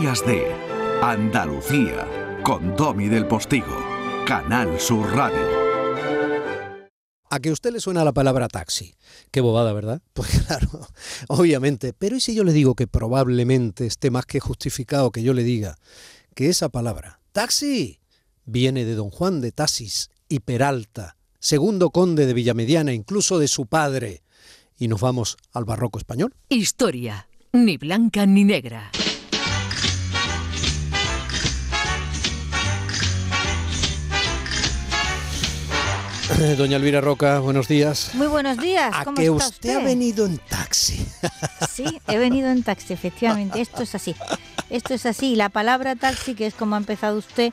Días de Andalucía con Domi del Postigo, Canal Sur Radio. A que a usted le suena la palabra taxi. Qué bobada, ¿verdad? Pues claro, obviamente. Pero ¿y si yo le digo que probablemente esté más que justificado que yo le diga que esa palabra, taxi, viene de don Juan de Tasis y Peralta, segundo conde de Villamediana, incluso de su padre? Y nos vamos al barroco español. Historia, ni blanca ni negra. Doña Elvira Roca, buenos días. Muy buenos días. A ¿Cómo que está usted, ha venido en taxi. Sí, he venido en taxi, efectivamente. Esto es así. Esto es así. La palabra taxi, que es como ha empezado usted,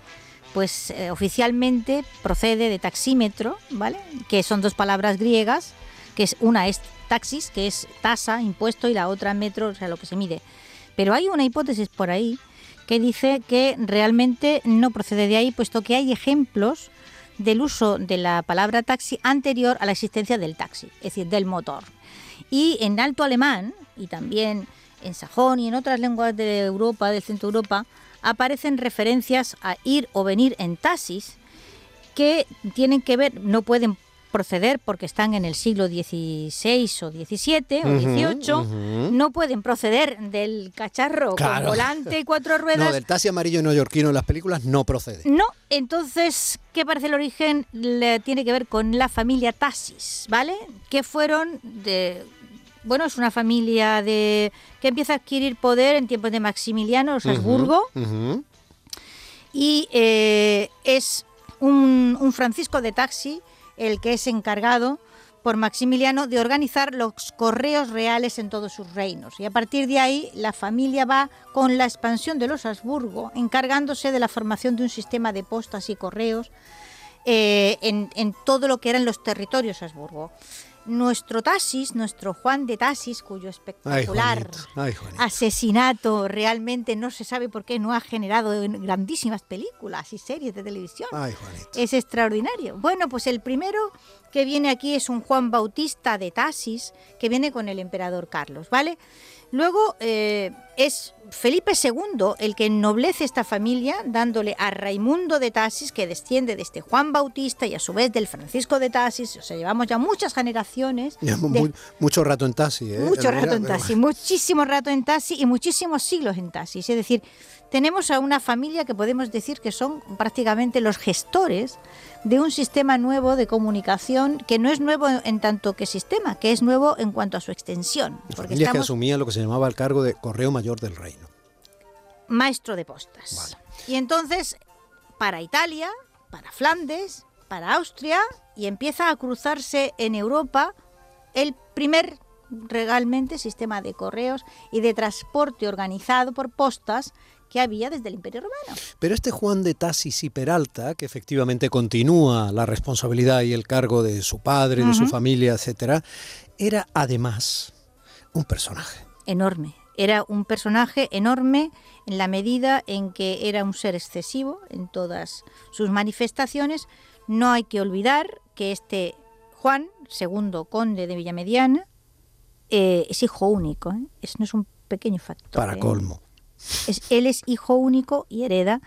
pues eh, oficialmente procede de taxímetro, ¿vale? Que son dos palabras griegas, que es una es taxis, que es tasa, impuesto, y la otra metro, o sea, lo que se mide. Pero hay una hipótesis por ahí que dice que realmente no procede de ahí, puesto que hay ejemplos del uso de la palabra taxi anterior a la existencia del taxi, es decir, del motor. Y en alto alemán, y también en sajón y en otras lenguas de Europa, del centro de Europa, aparecen referencias a ir o venir en taxis que tienen que ver, no pueden proceder porque están en el siglo XVI o XVII o XVIII, no pueden proceder del cacharro Claro. con volante y cuatro ruedas. No, del taxi amarillo neoyorquino en las películas no procede. No, entonces, ¿qué parece el origen? Le- tiene que ver con la familia Tassis, ¿vale? Que fueron de... Bueno, es una familia de que empieza a adquirir poder en tiempos de Maximiliano, los Habsburgo, y eh, es un, un Francisco de Taxi el que es encargado por Maximiliano de organizar los correos reales en todos sus reinos. Y a partir de ahí la familia va con la expansión de los Habsburgo, encargándose de la formación de un sistema de postas y correos eh, en, en todo lo que eran los territorios Habsburgo. Nuestro Tasis, nuestro Juan de Tasis, cuyo Ay, espectacular Juanito. Ay, Juanito. asesinato realmente no se sabe por qué no ha generado grandísimas películas y series de televisión. Ay. Es extraordinario. Bueno, pues el primero que viene aquí es un Juan Bautista de Tasis, que viene con el emperador Carlos, ¿vale? Luego eh, es Felipe II el que ennoblece esta familia, dándole a Raimundo de Tasis, que desciende de este Juan Bautista y a su vez del Francisco de Tasis. O sea, llevamos ya muchas generaciones. De- mucho rato en taxi, ¿eh? mucho rato en pero taxi, muchísimo rato en taxi y muchísimos siglos en taxi. Es decir, tenemos a una familia que podemos decir que son prácticamente los gestores de un sistema nuevo de comunicación que no es nuevo en tanto que sistema, que es nuevo en cuanto a su extensión. La Porque familia que estamos asumía lo que se llamaba el cargo de correo mayor del reino. maestro de postas. Vale. Y entonces, para Italia, para Flandes, para Austria, y empieza a cruzarse en Europa el primer realmente sistema de correos y de transporte organizado por postas que había desde el Imperio Romano. Pero este Juan de Tasis y Peralta, que efectivamente continúa la responsabilidad y el cargo de su padre, de su familia, etcétera, era además un personaje. Enorme. Era un personaje enorme en la medida en que era un ser excesivo en todas sus manifestaciones. No hay que olvidar que este Juan, segundo conde de Villamediana, eh, es hijo único. ¿eh? Es, no es un pequeño factor. Para ¿eh? colmo. Es- él es hijo único y hereda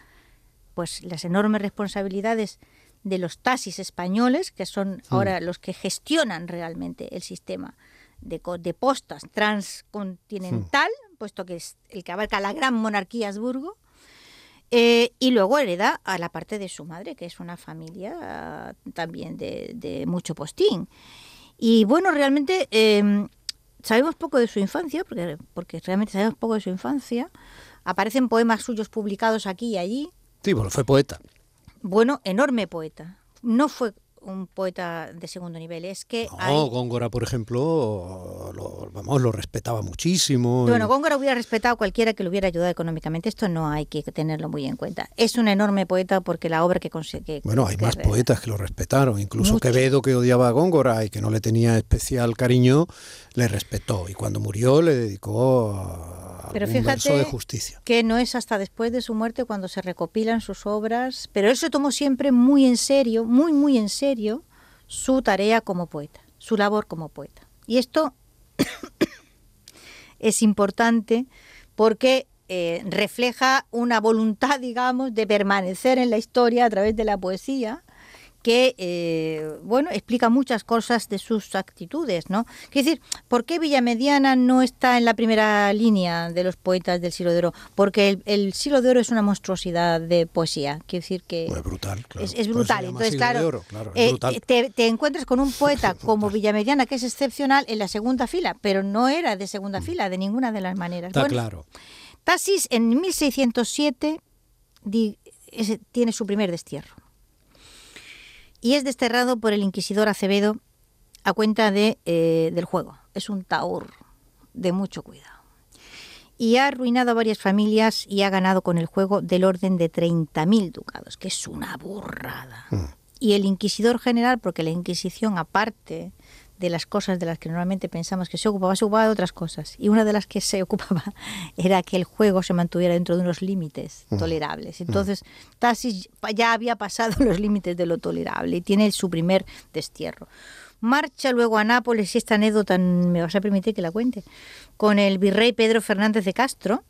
pues las enormes responsabilidades de los taxis españoles, que son ahora los que gestionan realmente el sistema de, postas transcontinental, puesto que es el que abarca la gran monarquía Habsburgo, eh, y luego hereda a la parte de su madre, que es una familia ah, también de, de mucho postín. Y bueno, realmente eh, sabemos poco de su infancia, porque, porque realmente sabemos poco de su infancia. Aparecen poemas suyos publicados aquí y allí. Sí, bueno, fue poeta. Bueno, enorme poeta. No fue un poeta de segundo nivel, es que No, hay- Góngora, por ejemplo, lo, vamos, lo respetaba muchísimo. Bueno, y- Góngora hubiera respetado a cualquiera que lo hubiera ayudado económicamente. Esto no hay que tenerlo muy en cuenta. Es un enorme poeta porque la obra que consigue. Bueno, hay más poetas que lo respetaron. Incluso Mucho. Quevedo, que odiaba a Góngora y que no le tenía especial cariño, le respetó. Y cuando murió le dedicó a Pero verso fíjate de justicia. que no es hasta después de su muerte cuando se recopilan sus obras, pero él se tomó siempre muy en serio, muy, muy en serio, su tarea como poeta, su labor como poeta. Y esto es importante porque eh, refleja una voluntad, digamos, de permanecer en la historia a través de la poesía que, eh, bueno, explica muchas cosas de sus actitudes, ¿no? Quiero decir, ¿por qué Villamediana no está en la primera línea de los poetas del siglo de oro? Porque el, siglo de oro es una monstruosidad de poesía, quiero decir que... es brutal, claro. Es, brutal, entonces, claro, eh, te, te, encuentras con un poeta como Villamediana, que es excepcional, en la segunda fila, pero no era de segunda mm. fila, de ninguna de las maneras. Está claro. Tasis en 1607 tiene su primer destierro y es desterrado por el inquisidor Acevedo a cuenta de, eh, del juego. Es un taur de mucho cuidado. Y ha arruinado a varias familias y ha ganado con el juego del orden de 30.000 ducados, que es una burrada. Mm. Y el inquisidor general, porque la Inquisición, aparte de las cosas de las que normalmente pensamos que se ocupaba, se ocupaba de otras cosas. Y una de las que se ocupaba era que el juego se mantuviera dentro de unos límites tolerables. Entonces, Tassis ya había pasado los límites de lo tolerable y tiene su primer destierro. Marcha luego a Nápoles, y esta anécdota me vas a permitir que la cuente, con el virrey Pedro Fernández de Castro,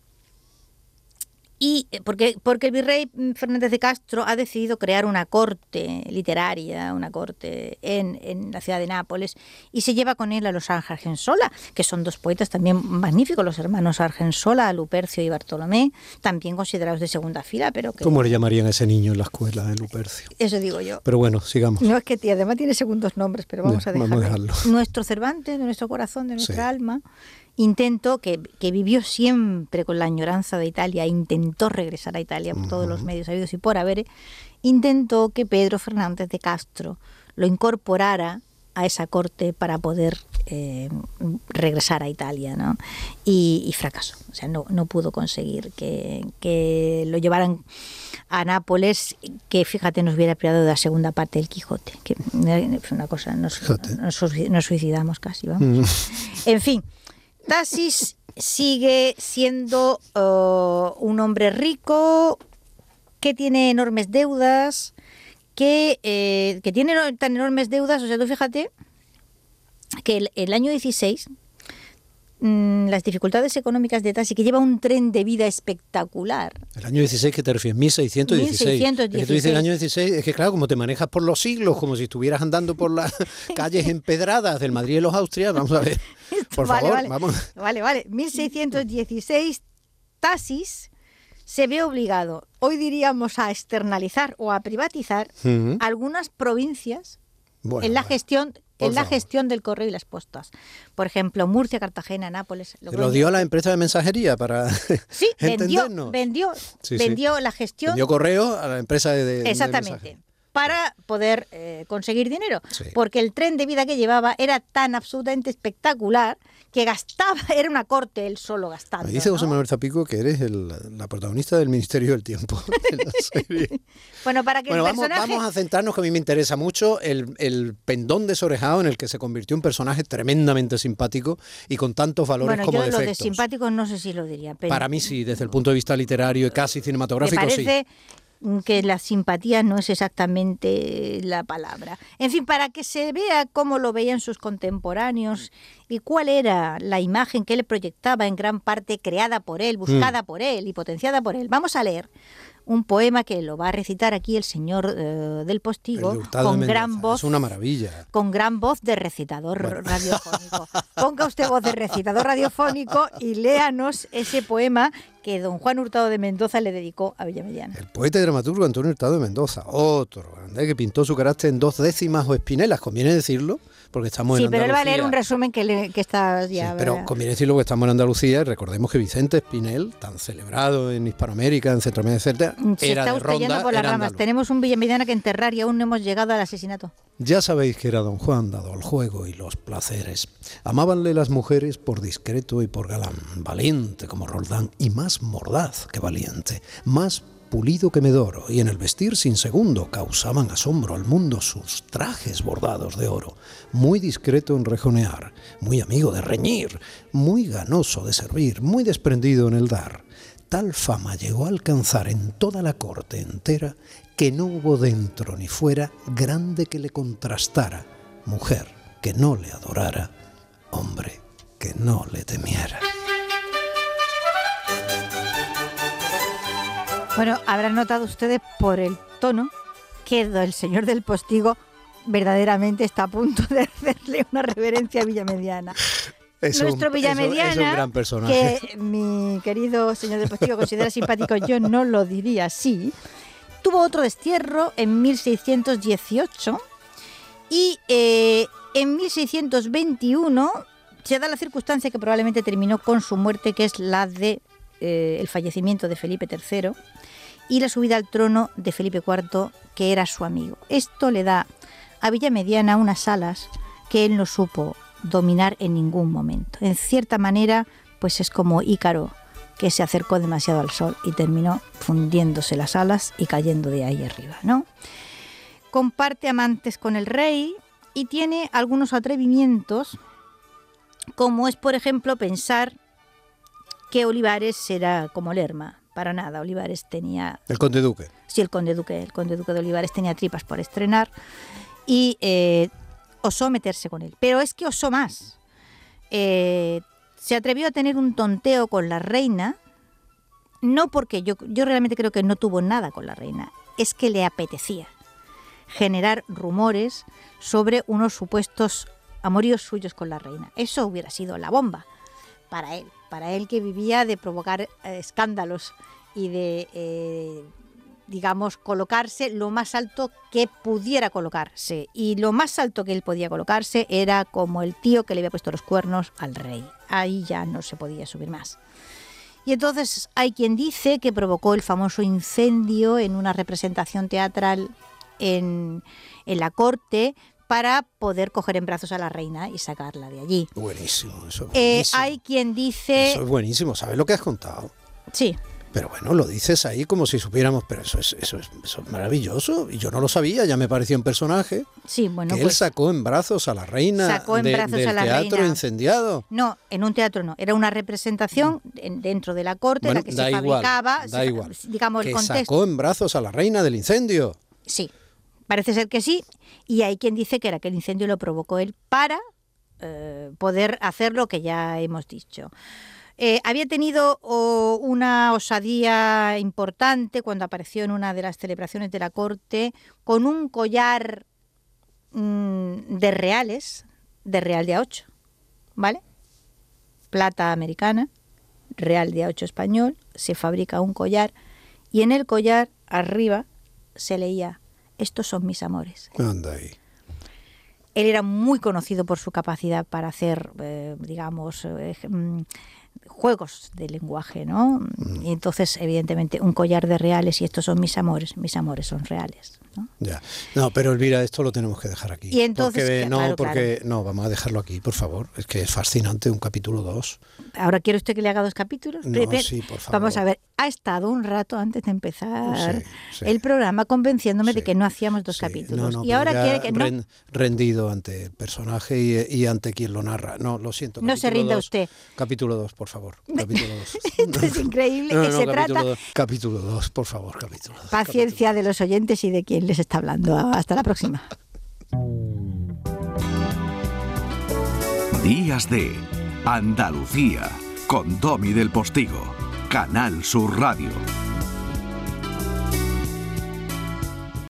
y eh, porque, porque el virrey Fernández de Castro ha decidido crear una corte literaria, una corte en, en la ciudad de Nápoles, y se lleva con él a los Argensola, que son dos poetas también magníficos, los hermanos Argensola, Lupercio y Bartolomé, también considerados de segunda fila, pero que... ¿Cómo le llamarían a ese niño en la escuela de Lupercio? Eso digo yo. Pero bueno, sigamos. No es que además tiene segundos nombres, pero vamos a dejarlo. Nuestro Cervantes, de nuestro corazón, de nuestra alma, intentó, que, que, vivió siempre con la añoranza de Italia, intentó regresar a Italia por todos los medios habidos y por haber, intentó que Pedro Fernández de Castro lo incorporara a esa corte para poder eh, regresar a Italia, ¿no? Y, fracasó, o sea, no, no pudo conseguir que, que, lo llevaran a Nápoles, que fíjate, nos hubiera privado de la segunda parte del Quijote, que es una cosa, nos, nos, suicidamos casi, vamos. En fin, Tasis sigue siendo uh, un hombre rico que tiene enormes deudas, que, eh, que, tiene tan enormes deudas, o sea, tú fíjate que el, año 16 Mm, las dificultades económicas de Tassi, que lleva un tren de vida espectacular. ¿El año 16 que te refieres? 1616. 1616. Es que tú dices el año 16, es que claro, como te manejas por los siglos, como si estuvieras andando por las calles empedradas del Madrid y los Austrias, vamos a ver. Por favor, vale. vamos. Vale, vale. 1616, Tasis se ve obligado, hoy diríamos, a externalizar o a privatizar algunas provincias en la gestión en la gestión del correo y las postas. Por ejemplo, Murcia, Cartagena, Nápoles. ¿Lo dio a la empresa de mensajería para Sí, vendió, vendió, vendió la gestión. Vendió correo a la empresa de, Exactamente. Para poder eh, conseguir dinero, porque el tren de vida que llevaba era tan absolutamente espectacular que gastaba, era una corte él solo gastando. Me dice José Manuel Zapico que eres la protagonista del Ministerio del Tiempo bueno, para que vamos, a centrarnos, que a mí me interesa mucho, el, el, pendón desorejado en el que se convirtió un personaje tremendamente simpático y con tantos valores bueno, como yo defectos. Lo de simpático no sé si lo diría. Pero para mí sí, desde el punto de vista literario y casi cinematográfico, me parece que la simpatía no es exactamente la palabra. En fin, para que se vea cómo lo veían sus contemporáneos y cuál era la imagen que él proyectaba en gran parte creada por él, buscada mm. por él y potenciada por él. Vamos a leer un poema que lo va a recitar aquí el señor eh, del Postigo con gran voz. Es una maravilla. Con gran voz de recitador radiofónico. Ponga usted voz de recitador radiofónico y léanos ese poema que don Juan Hurtado de Mendoza le dedicó a Villamediana. El poeta y dramaturgo Antonio Hurtado de Mendoza, otro que pintó su carácter en dos décimas o espinelas, conviene decirlo porque estamos sí, en pero él va a leer un resumen que, está ya. pero conviene decirlo que estamos en Andalucía y recordemos que Vicente Espinel, tan celebrado en Hispanoamérica, en Centroamérica, mm, Se era está de ronda, por las ramas. Tenemos un Villamediana que enterrar y aún no hemos llegado al asesinato. Ya sabéis que era don Juan dado al juego y los placeres. Amábanle las mujeres por discreto y por galán, valiente como Roldán y más mordaz que valiente, más pulido que Medoro, y en el vestir sin segundo causaban asombro al mundo sus trajes bordados de oro, muy discreto en rejonear, muy amigo de reñir, muy ganoso de servir, muy desprendido en el dar. Tal fama llegó a alcanzar en toda la corte entera que no hubo dentro ni fuera grande que le contrastara, mujer que no le adorara, hombre que no le temiera. Bueno, habrán notado ustedes por el tono que el señor del postigo verdaderamente está a punto de hacerle una reverencia a Villamediana. Es Nuestro un, Villamediana, es un gran personaje. que mi querido señor del postigo considera simpático, yo no lo diría así, tuvo otro destierro en 1618 y eh, en 1621 se da la circunstancia que probablemente terminó con su muerte, que es la de eh, el fallecimiento de Felipe III y la subida al trono de Felipe IV, que era su amigo. Esto le da a Villamediana unas alas que él no supo dominar en ningún momento. En cierta manera, pues es como Ícaro, que se acercó demasiado al sol y terminó fundiéndose las alas y cayendo de ahí arriba, ¿no? Comparte amantes con el rey y tiene algunos atrevimientos, como es, por ejemplo, pensar que Olivares era como Lerma. Para nada, Olivares tenía El conde duque. Sí, el conde duque, el conde duque de Olivares tenía tripas por estrenar y eh, osó meterse con él. Pero es que osó más. Eh, se atrevió a tener un tonteo con la reina, no porque yo, yo realmente creo que no tuvo nada con la reina, es que le apetecía generar rumores sobre unos supuestos amoríos suyos con la reina. Eso hubiera sido la bomba para él, para él que vivía de provocar eh, escándalos y de, eh, digamos, colocarse lo más alto que pudiera colocarse. Y lo más alto que él podía colocarse era como el tío que le había puesto los cuernos al rey. Ahí ya no se podía subir más. Y entonces hay quien dice que provocó el famoso incendio en una representación teatral en, en la corte para poder coger en brazos a la reina y sacarla de allí. Buenísimo, eso es Eh, buenísimo. hay quien dice... Eso es buenísimo, ¿sabes lo que has contado? Sí, Pero bueno, lo dices ahí como si supiéramos, pero eso es, eso es, eso es maravilloso. Y yo no lo sabía, ya me parecía un personaje. sí, bueno, que pues... él sacó en brazos a la reina Sacó en de- brazos del a la teatro reina. incendiado. No, en un teatro no, era una representación en- dentro de la corte Bueno, la que se igual, fabricaba, da se- igual. digamos, el contexto. sacó en brazos a la reina del incendio. Sí, parece ser que sí, y hay quien dice que era que el incendio lo provocó él para eh, poder hacer lo que ya hemos dicho. Eh, había tenido una osadía importante cuando apareció en una de las celebraciones de la corte con un collar mm, de reales, de real de A8, ¿vale? Plata americana, real de A8 español, se fabrica un collar y en el collar arriba se leía, estos son mis amores. Anda ahí. Él era muy conocido por su capacidad para hacer, eh, digamos, eh, juegos de lenguaje, ¿no? Y entonces, evidentemente, un collar de reales y estos son mis amores, mis amores son reales. ¿no? Ya. No, pero Elvira, esto lo tenemos que dejar aquí. Y entonces, Porque, claro, no, claro. porque no, vamos a dejarlo aquí, por favor. Es que es fascinante un capítulo 2. Ahora, ¿quiere usted que le haga dos capítulos? No, sí, por favor. Vamos a ver, ha estado un rato antes de empezar Sí, sí. el programa convenciéndome de que no hacíamos dos capítulos. no, no, y ahora quiere que ren- rendido ante el personaje y, y ante quien lo narra. No, lo siento. No se rinda dos. usted. Capítulo 2, por favor. Capítulo 2. Esto es increíble No, que no, se capítulo trata dos. Capítulo 2, por favor, capítulo 2. paciencia de los oyentes y de quien les está hablando. Hasta la próxima. Días de Andalucía con Domi del Postigo, Canal Sur Radio.